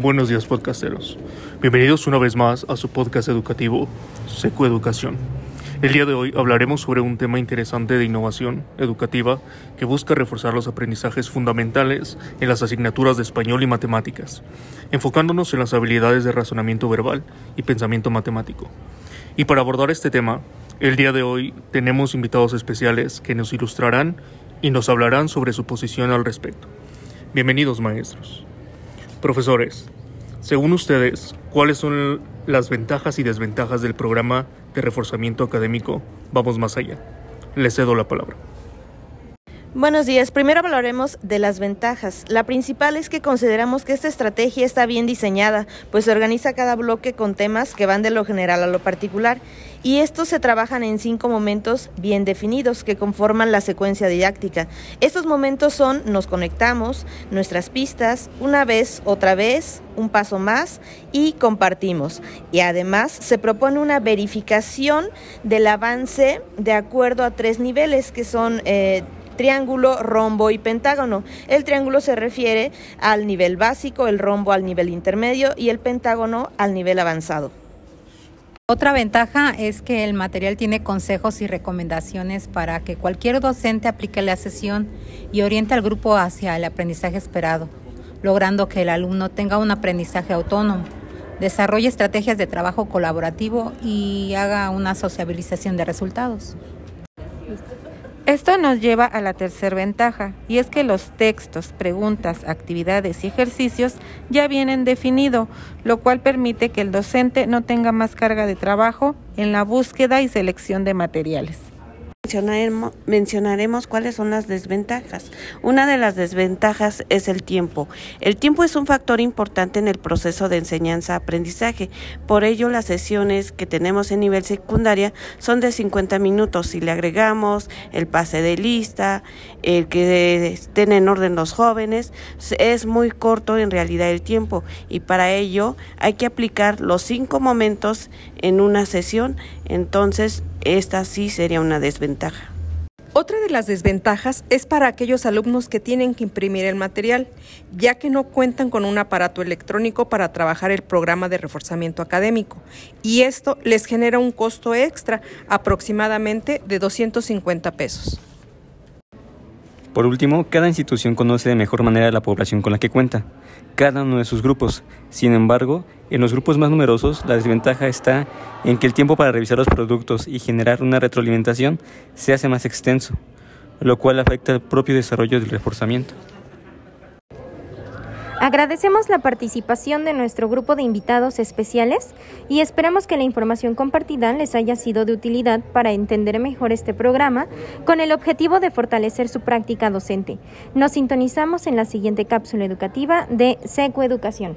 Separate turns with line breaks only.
Buenos días podcasteros. Bienvenidos una vez más a su podcast educativo, Seco Educación. El día de hoy hablaremos sobre un tema interesante de innovación educativa que busca reforzar los aprendizajes fundamentales en las asignaturas de español y matemáticas, enfocándonos en las habilidades de razonamiento verbal y pensamiento matemático. Y para abordar este tema, el día de hoy tenemos invitados especiales que nos ilustrarán y nos hablarán sobre su posición al respecto. Bienvenidos maestros. Profesores, según ustedes, ¿cuáles son las ventajas y desventajas del programa de reforzamiento académico Vamos Más Allá? Les cedo la palabra.
Buenos días. Primero hablaremos de las ventajas. La principal es que consideramos que esta estrategia está bien diseñada, pues se organiza cada bloque con temas que van de lo general a lo particular y estos se trabajan en cinco momentos bien definidos que conforman la secuencia didáctica. Estos momentos son nos conectamos, nuestras pistas, una vez, otra vez, un paso más y compartimos. Y además se propone una verificación del avance de acuerdo a tres niveles que son... Eh, triángulo, rombo y pentágono. El triángulo se refiere al nivel básico, el rombo al nivel intermedio y el pentágono al nivel avanzado.
Otra ventaja es que el material tiene consejos y recomendaciones para que cualquier docente aplique la sesión y oriente al grupo hacia el aprendizaje esperado, logrando que el alumno tenga un aprendizaje autónomo, desarrolle estrategias de trabajo colaborativo y haga una sociabilización de resultados.
Esto nos lleva a la tercera ventaja, y es que los textos, preguntas, actividades y ejercicios ya vienen definidos, lo cual permite que el docente no tenga más carga de trabajo en la búsqueda y selección de materiales
mencionaremos, cuáles son las desventajas. Una de las desventajas es el tiempo. El tiempo es un factor importante en el proceso de enseñanza-aprendizaje. Por ello, las sesiones que tenemos en nivel secundaria son de 50 minutos. Si le agregamos el pase de lista, el que estén en orden los jóvenes, es muy corto en realidad el tiempo. Y para ello hay que aplicar los cinco momentos en una sesión. Entonces, esta sí sería una desventaja.
Otra de las desventajas es para aquellos alumnos que tienen que imprimir el material, ya que no cuentan con un aparato electrónico para trabajar el programa de reforzamiento académico, y esto les genera un costo extra aproximadamente de 250 pesos.
Por último, cada institución conoce de mejor manera la población con la que cuenta, cada uno de sus grupos. Sin embargo, en los grupos más numerosos, la desventaja está en que el tiempo para revisar los productos y generar una retroalimentación se hace más extenso, lo cual afecta el propio desarrollo del reforzamiento.
Agradecemos la participación de nuestro grupo de invitados especiales y esperamos que la información compartida les haya sido de utilidad para entender mejor este programa con el objetivo de fortalecer su práctica docente. Nos sintonizamos en la siguiente cápsula educativa de Seco Educación.